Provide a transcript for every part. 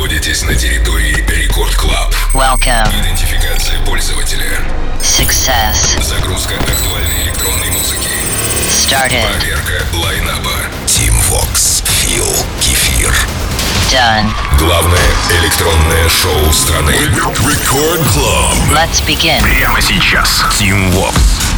находитесь на территории Record Club. Welcome. Идентификация пользователя. Success. Загрузка актуальной электронной музыки. Started. Проверка лайнапа. Tim Vox. Фил. Кефир. Done. Главное электронное шоу страны. Record Club. Let's begin. Прямо сейчас. Tim Vox.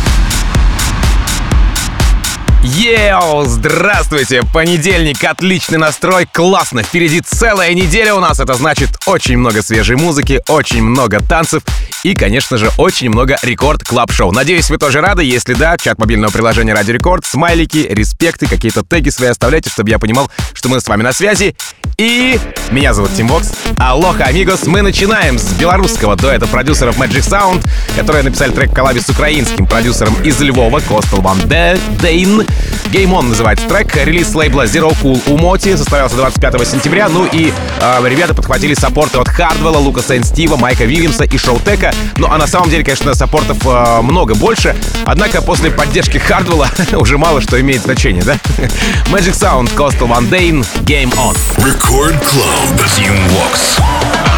Йоу, здравствуйте! Понедельник, отличный настрой, классно! Впереди целая неделя у нас, это значит очень много свежей музыки, очень много танцев и, конечно же, очень много Record Club шоу Надеюсь, вы тоже рады, если да, чат мобильного приложения Радио Рекорд, смайлики, респекты, какие-то теги свои оставляйте, чтобы я понимал, что мы с вами на связи. И меня зовут Tim Vox. Aloha, amigos, мы начинаем с белорусского дуэта продюсеров Magic Sound, которые написали трек в коллабе с украинским продюсером из Львова, Costel Van Dein. Game On называется трек. Релиз лейбла Zero Cool у Моти состоялся 25 сентября. Ну и э, ребята подхватили саппорты от Хардвелла, Лукаса and Стива, Майка Вильямса и Шоутека. Ну а на самом деле, конечно, саппортов э, много больше. Однако после поддержки Хардвелла уже мало что имеет значение, да? Magic Sound, Coastal One Game On. Record Club. Team Vox.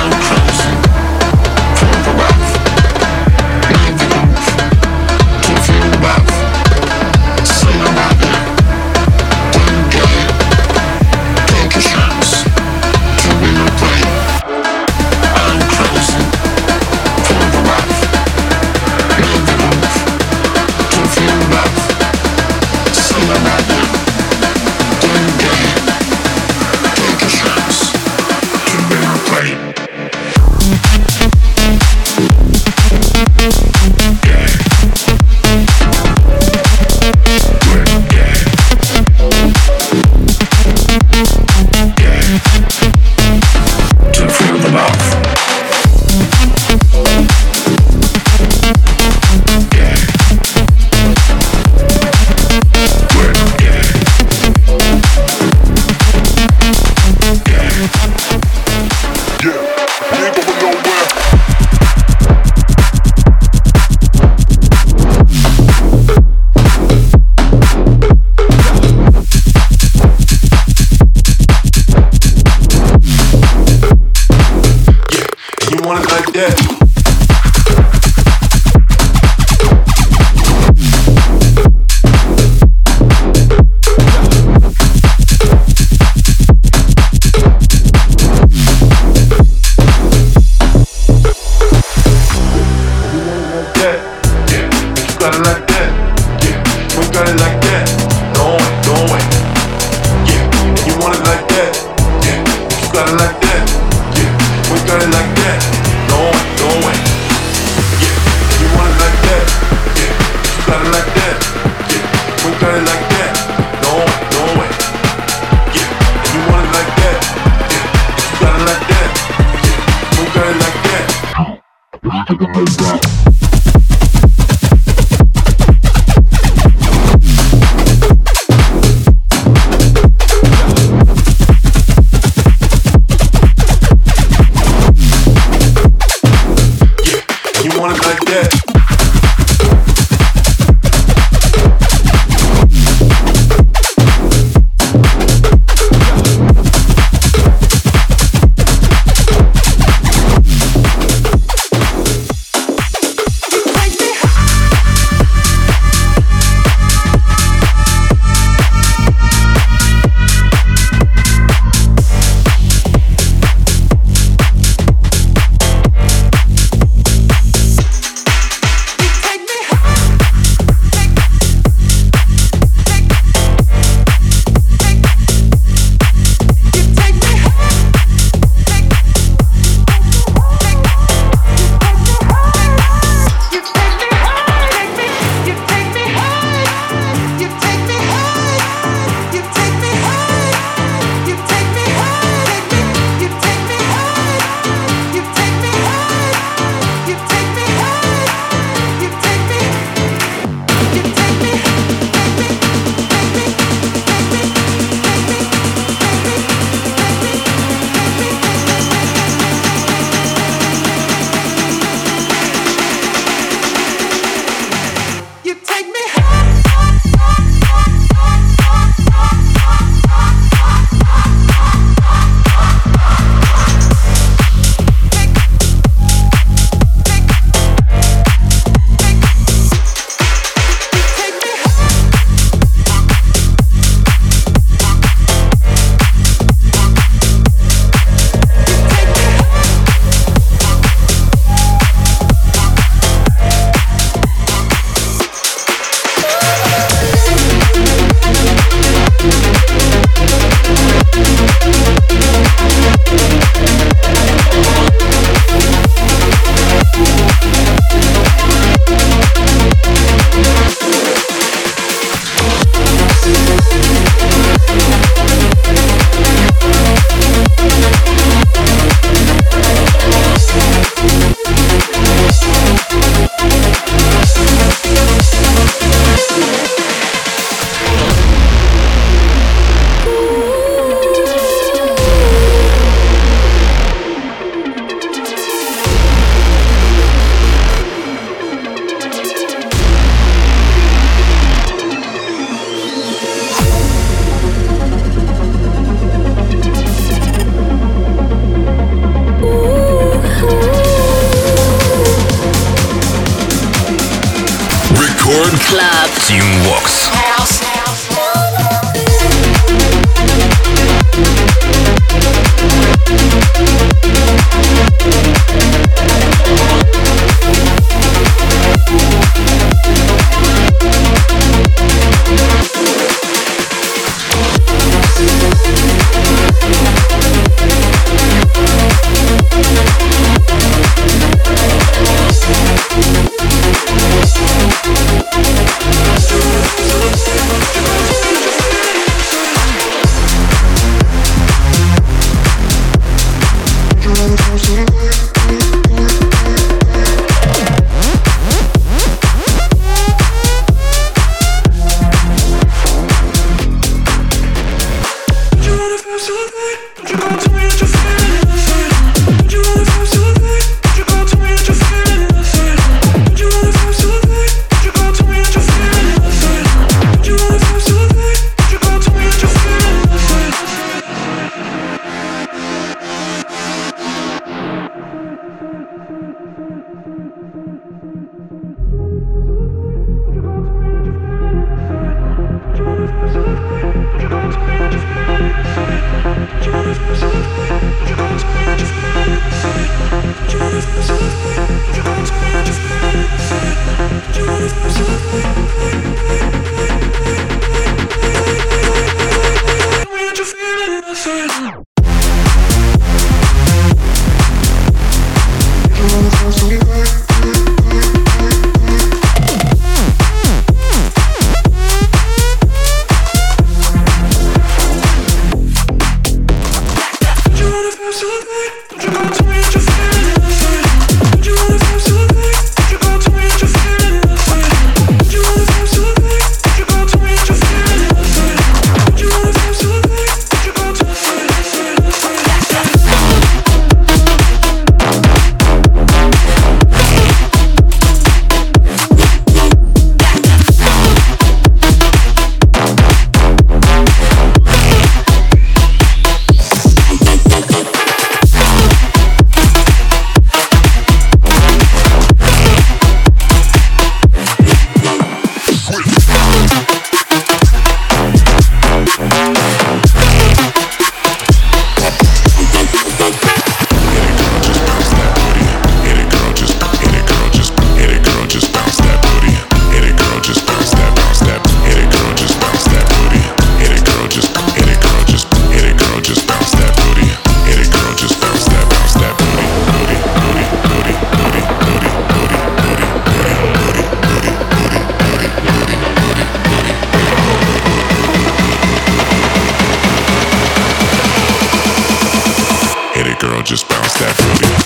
just bounce that booty.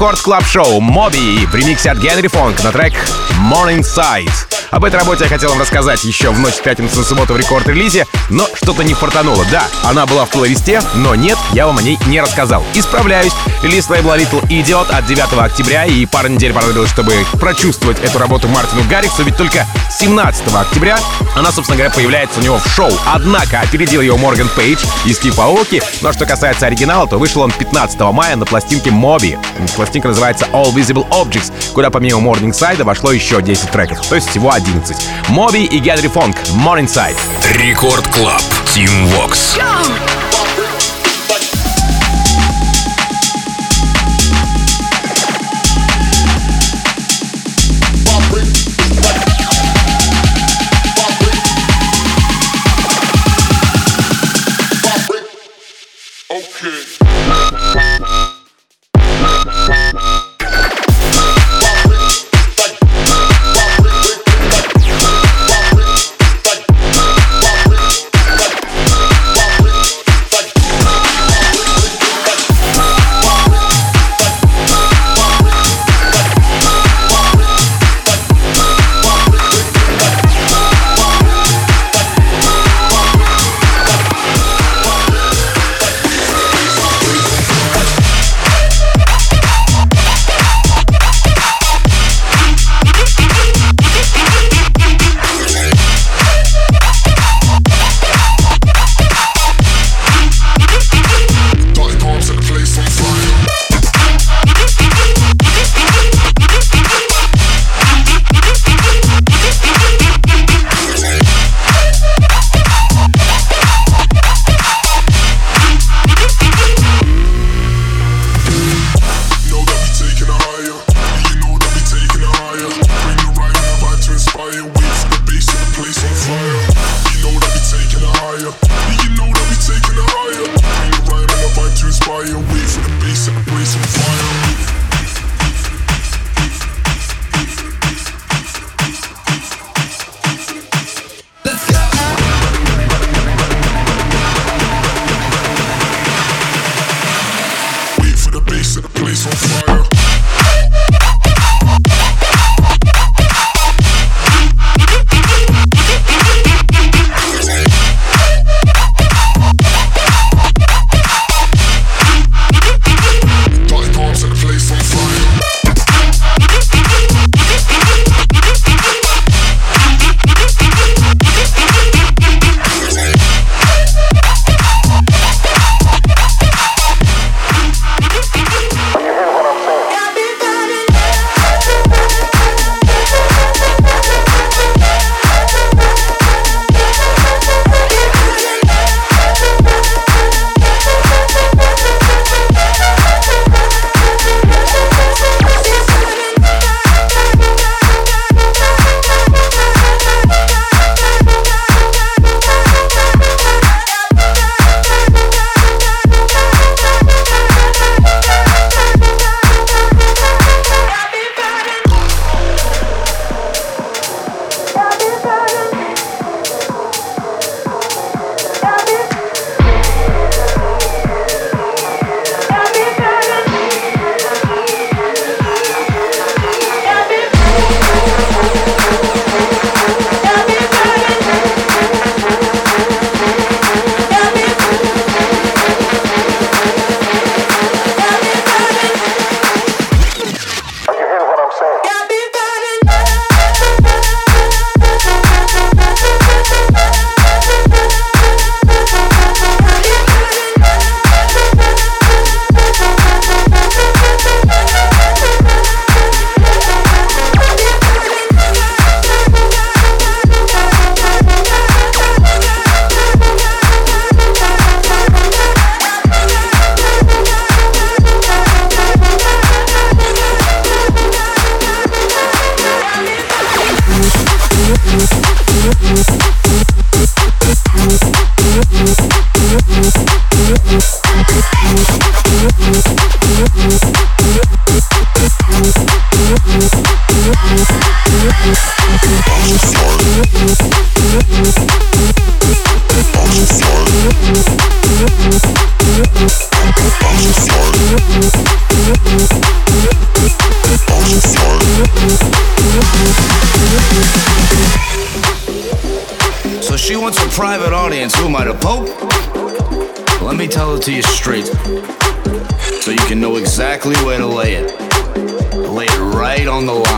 Record Club шоу Моби в ремиксе от Генри Фонг на трек Morningside. Об этой работе я хотел вам рассказать еще в ночь с пятницы на субботу в рекорд-релизе, но что-то не фартануло. Да, она была в плейлисте, но нет, я вам о ней не рассказал. Исправляюсь. Релиз лейбла Little Idiot от 9 октября, и пару недель понадобилось, чтобы прочувствовать эту работу Мартину Гарриксу, ведь только 17 октября она, собственно говоря, появляется у него в шоу. Однако опередил его Морган Пейдж и Стив Аоки, но что касается оригинала, то вышел он 15 мая на пластинке Моби. Пластинка называется All Visible Objects, куда помимо Morningside вошло еще 10 треков, то есть всего 11. Моби и Генри Фонг, Morningside. Record Club.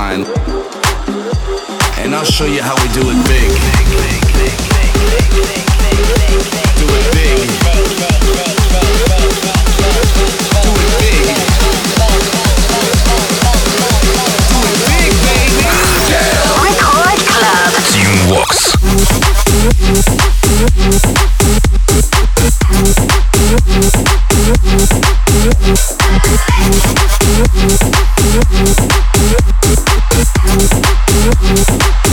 And I'll show you how we do it big. Do it big. Do it big. Do it big, baby. Record Club.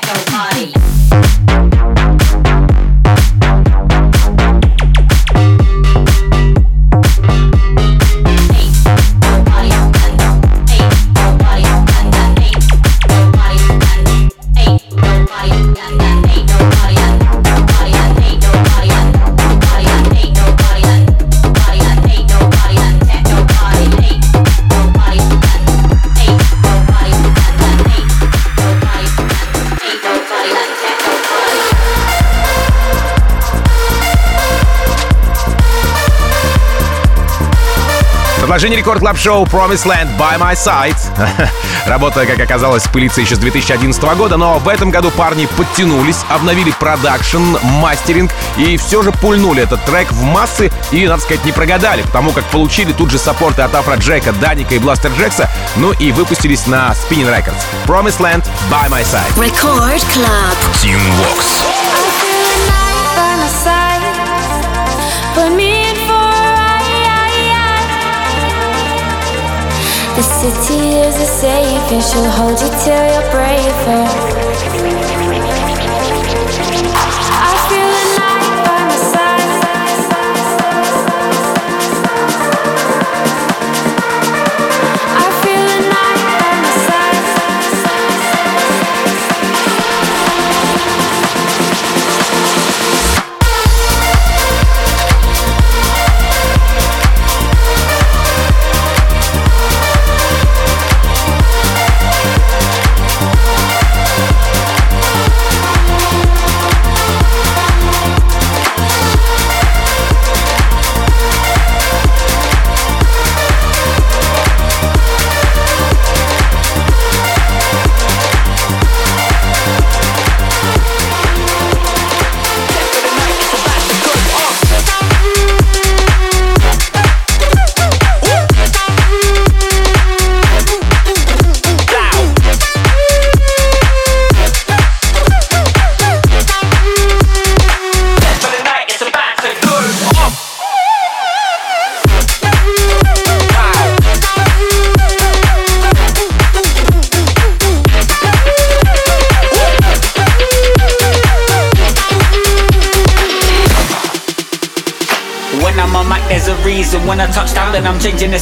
techno party. Продолжение рекорд клаб шоу Promise Land by My Side. работая, как оказалось, с пылится еще с 2011 года, но в этом году парни подтянулись, обновили продакшн, мастеринг и все же пульнули этот трек в массы и, надо сказать, не прогадали, потому как получили тут же саппорты от Афра Джека, Даника и Бластер Джекса, ну и выпустились на Spinning Records. Promise Land by My Side. Record Club. Team Vox. she'll hold you till you're braver.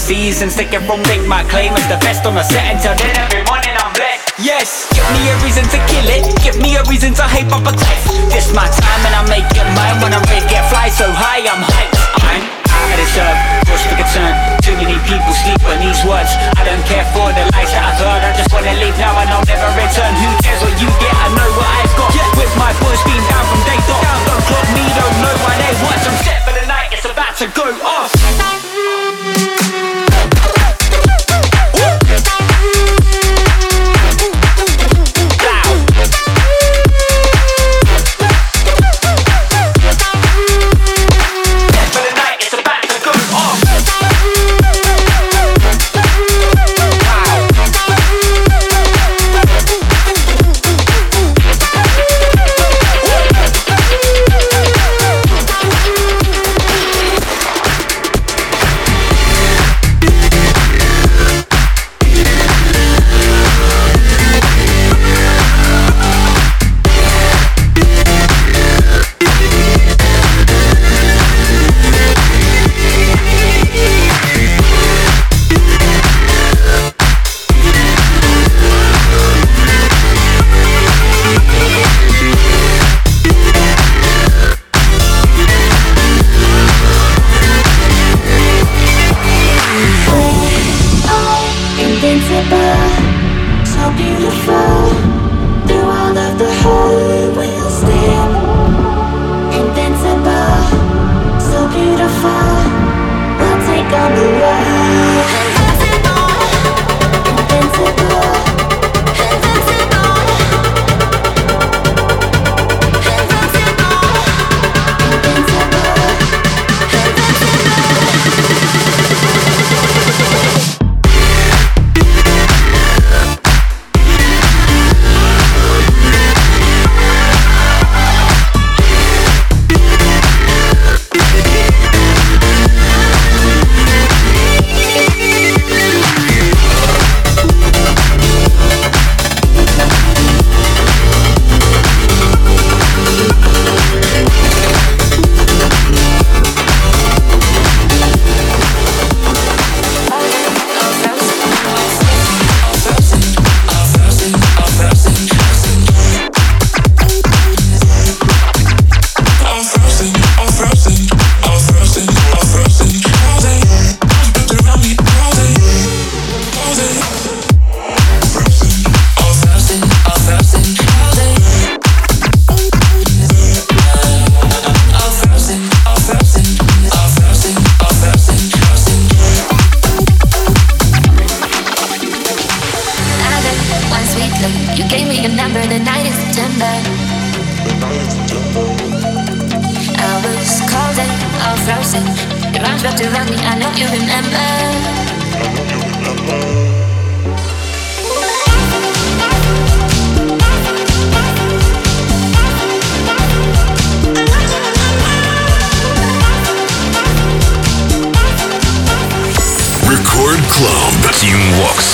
seasons. they and wrong, make my claim as the best on the set until then. be number, the night of September. I was cold and all frozen. Your arms wrapped around me, I know you remember. Record Club Team Walks.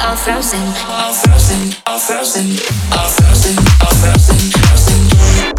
All frozen, all frozen frozen, I'm frozen, I'm frozen, frozen.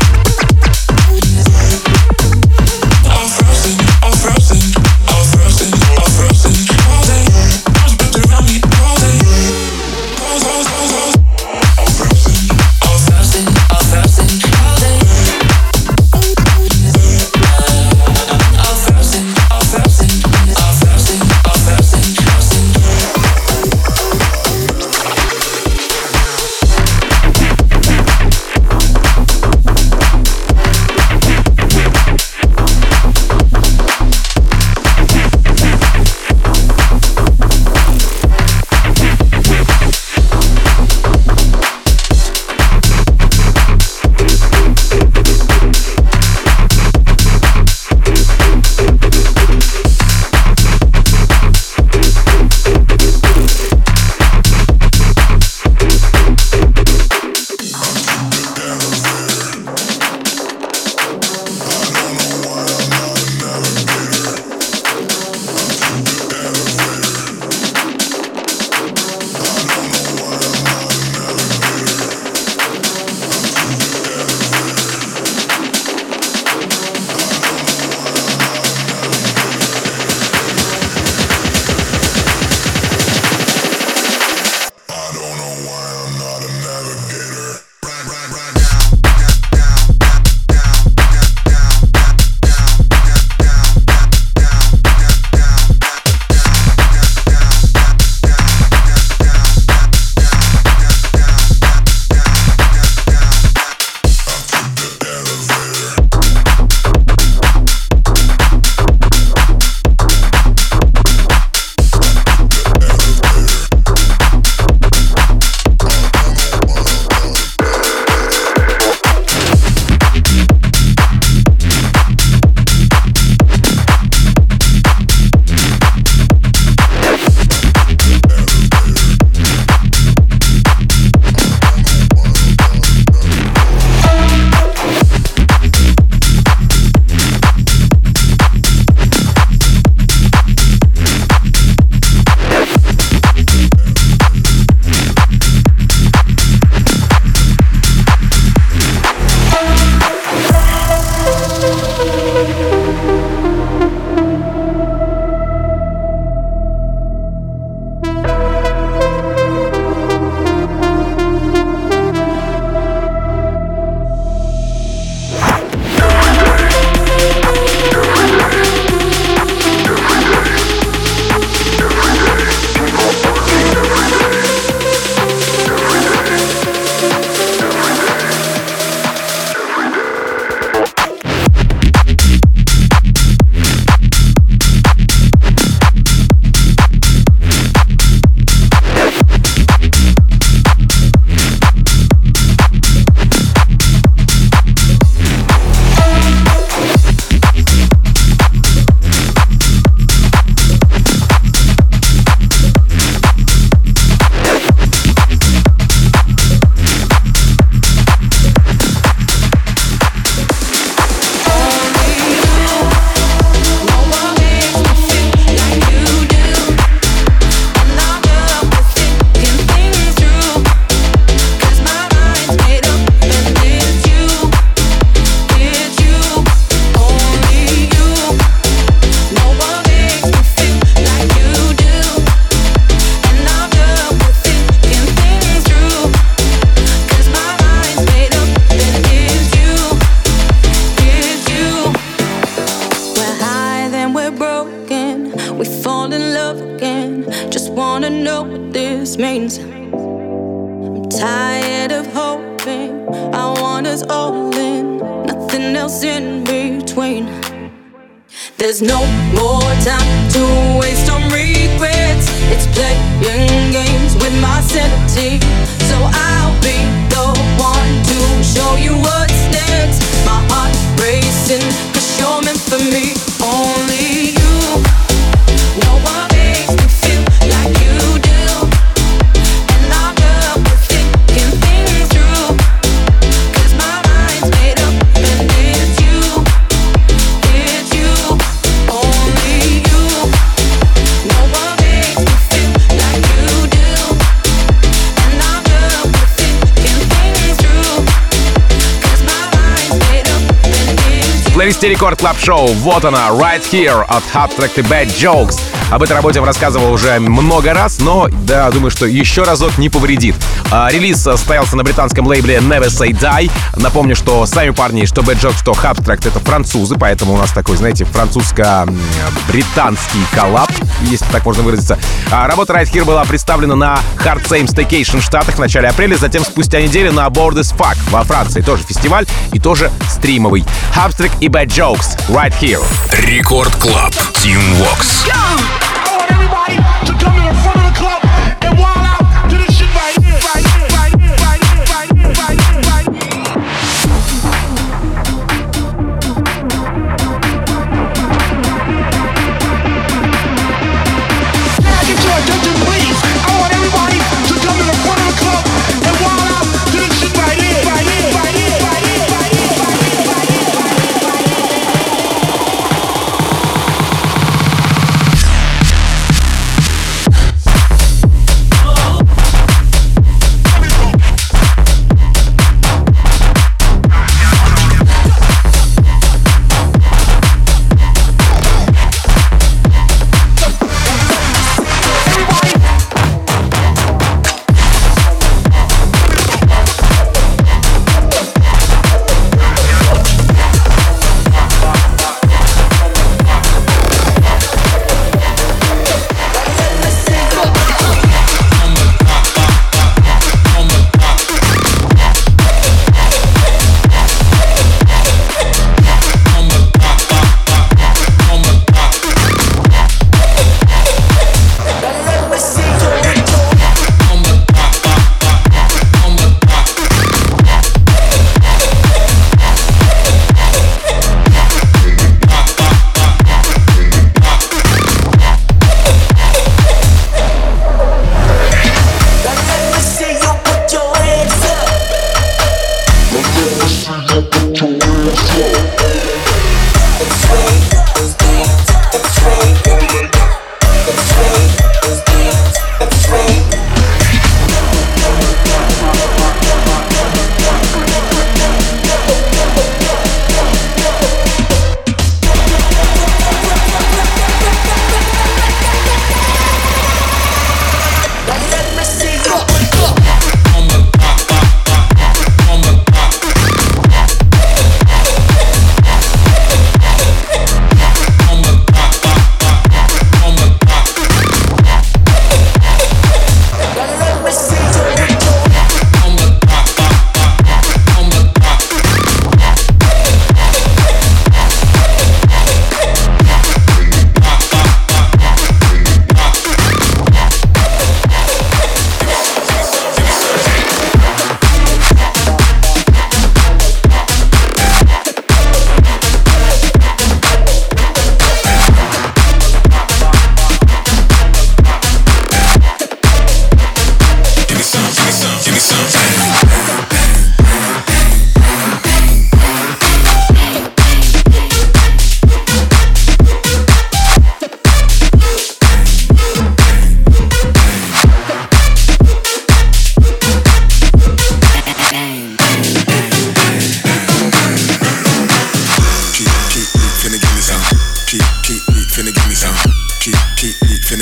Вот она, Right Here от Hot Track и Bad Jokes. Об этой работе я рассказывал уже много раз, но да, думаю, что еще разок не повредит. А, релиз состоялся на британском лейбле Never Say Die. Напомню, что сами парни, что Bad Jokes, что Track это французы, поэтому у нас такой, знаете, французско-британский коллаб, если так можно выразиться. А, работа Right Here была представлена на Hard Same Staycation в Штатах в начале апреля, затем спустя неделю на Board as Fuck во Франции. Тоже фестиваль и тоже стримовый. Hubstrick и Bad Jokes. Right Here. Рекорд Клаб. Team Vox. I want everybody to come to the front of the club and wild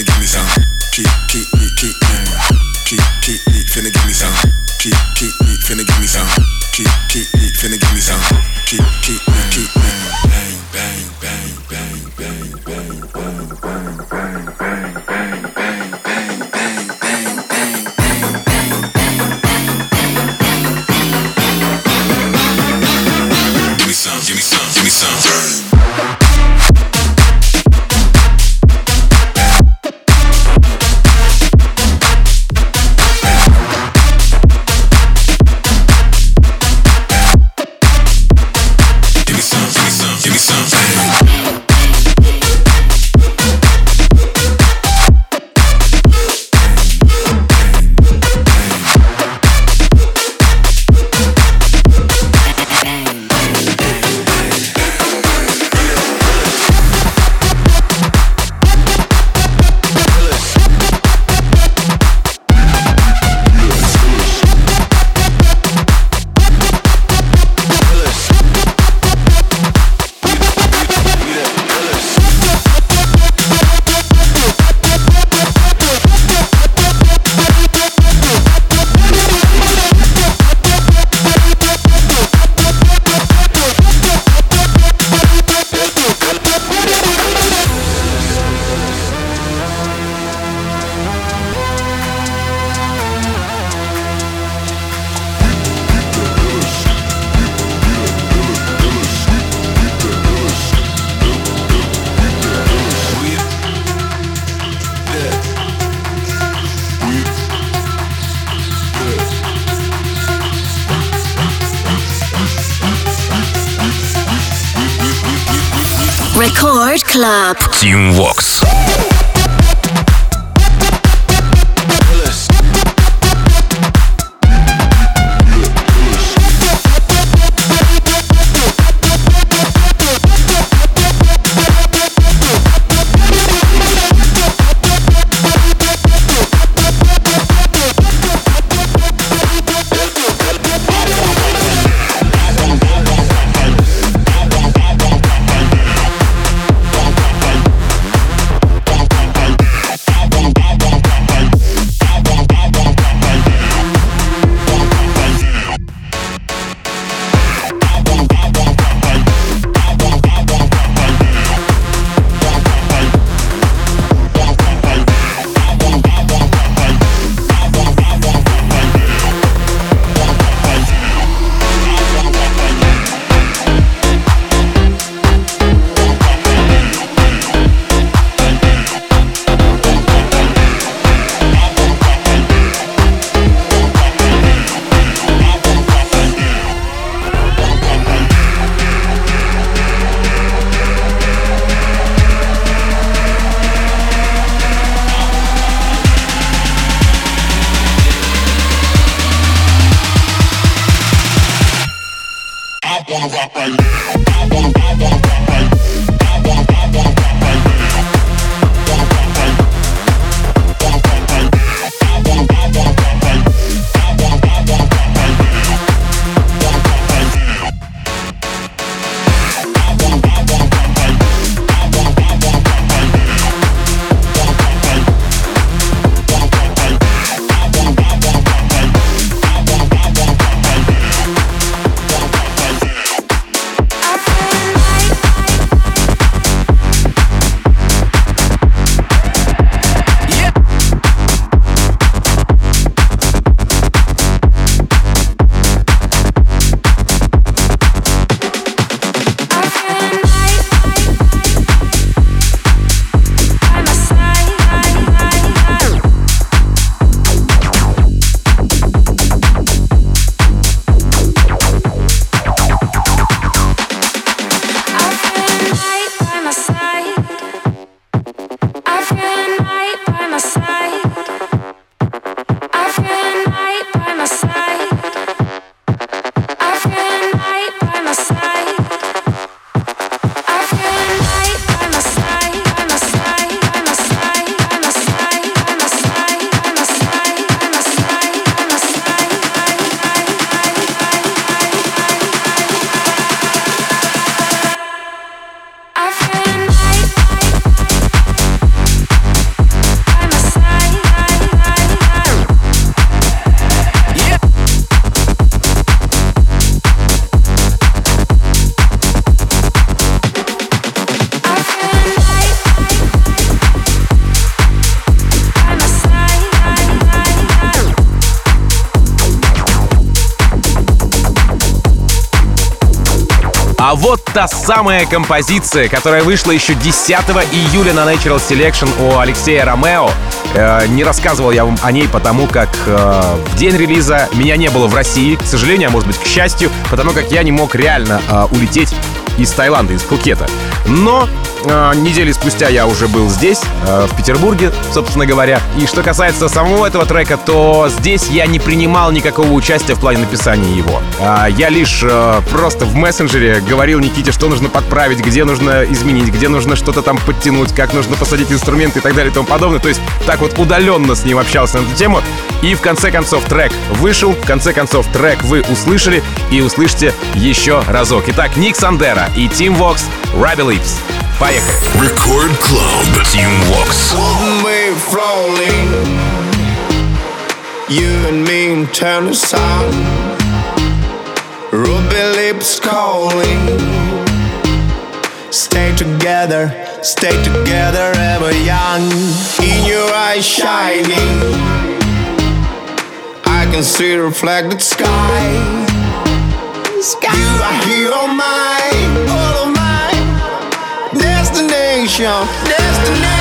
give me some. Keep, keep, keep, keep, keep, keep, keep, finna give me some. Keep, keep, keep, finna give me some. Keep, keep, keep, finna give me some. Keep, keep, keep, keep, bang, bang. Record Club. Team Walks. Самая композиция, которая вышла еще 10 июля на Natural Selection у Алексея Ромео. Э, не рассказывал я вам о ней, потому как э, в день релиза меня не было в России, к сожалению, а может быть к счастью, потому как я не мог реально э, улететь из Таиланда, из Пхукета. Но недели спустя я уже был здесь, э, в Петербурге, собственно говоря. И что касается самого этого трека, то здесь я не принимал никакого участия в плане написания его. Э, я лишь э, просто в мессенджере говорил Никите, что нужно подправить, где нужно изменить, где нужно что-то там подтянуть, как нужно посадить инструменты и так далее и тому подобное. То есть так вот удаленно с ним общался на эту тему. И в конце концов трек вышел, в конце концов трек вы услышали и услышите еще разок. Итак, Ник Сандера и Team Vox Rabbit Lips. Поехали. Record Club. Team Vox. One-way flowing. You and me turn aside. Ruby lips calling. Stay together, stay together, ever young. In your eyes shining. I can see the reflected sky. You are here on mine, all of mine. Destination, destination,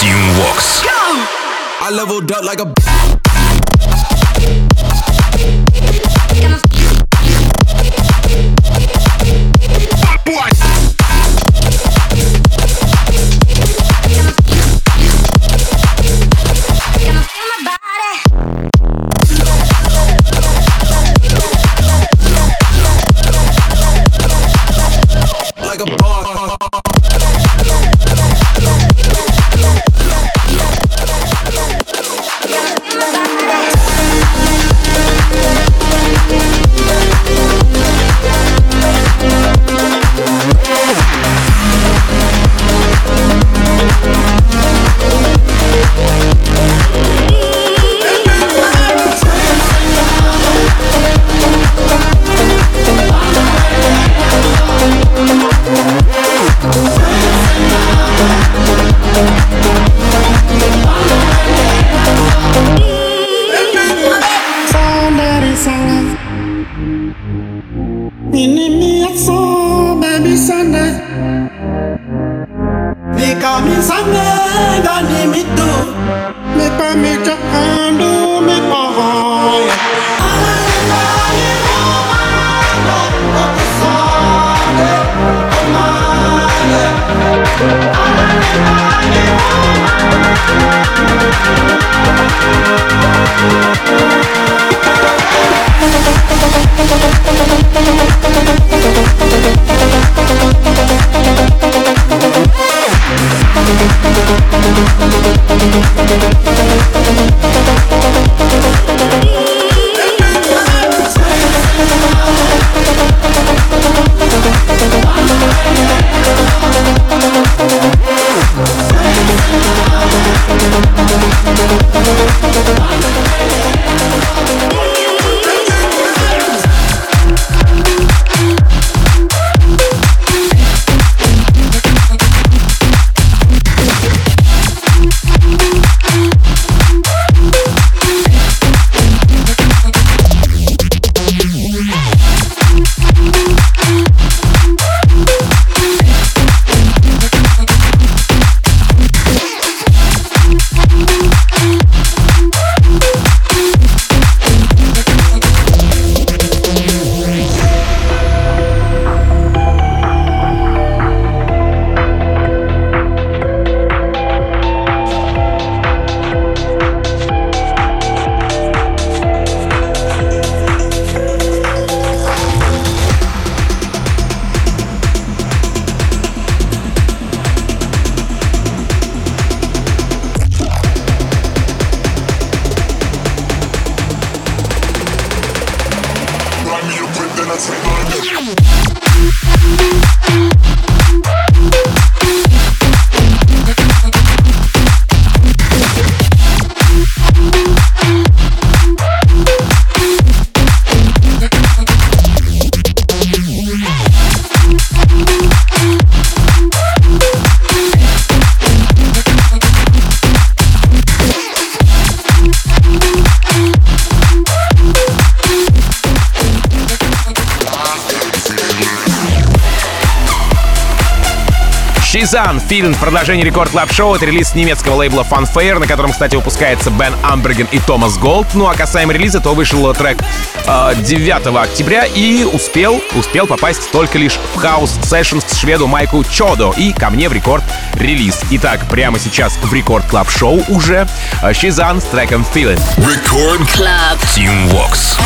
Tune Walks. Go! I leveled up like a. Шизан, Feeling в продолжении Record Club шоу это релиз немецкого лейбла Funfair, на котором, кстати, выпускается Бен Амберген и Томас Голд. Ну а касаемо релиза, то вышел трек э, 9 октября и успел, успел попасть только лишь в House Sessions к шведу Майку Чодо и ко мне в рекорд релиз. Итак, прямо сейчас в Record Club шоу уже Шизан с треком Feeling. Record Club. Team Vox.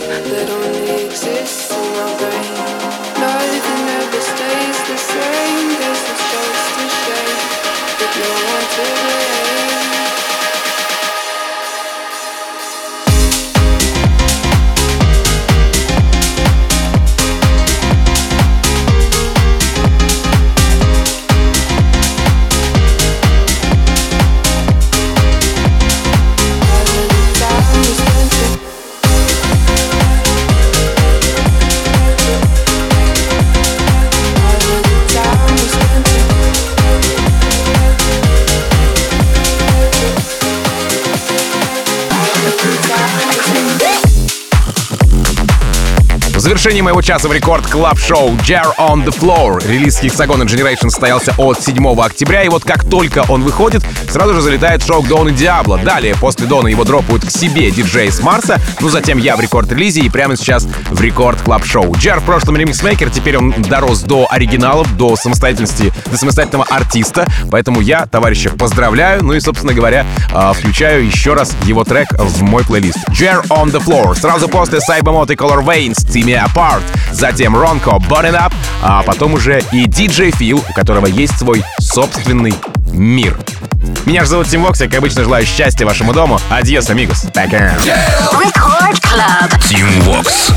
That only exists in my brain. Nothing never stays the same. Завершении моего часа в рекорд клаб шоу Jar on the Floor. Релиз Hexagon Generation состоялся от 7 октября, и вот как только он выходит, сразу же залетает шоу к Дону Диабло. Далее, после Дона его дропают к себе диджей с Марса, ну затем я в рекорд-релизе и прямо сейчас в рекорд клаб шоу. Джар в прошлом ремиксмейкер, теперь он дорос до оригиналов, до самостоятельности, до самостоятельного артиста, поэтому я товарища поздравляю, ну и, собственно говоря, а, включаю еще раз его трек в мой плейлист. Jar on the Floor. Сразу после Cybermod и Color Veins, Team Me Apart, затем Ронко, Burning Up, а потом уже и DJ Фил, у которого есть свой собственный мир. Меня же зовут Тим Вокс, я, как обычно, желаю счастья вашему дому. Адьос, амигос. Пока. Team Vox.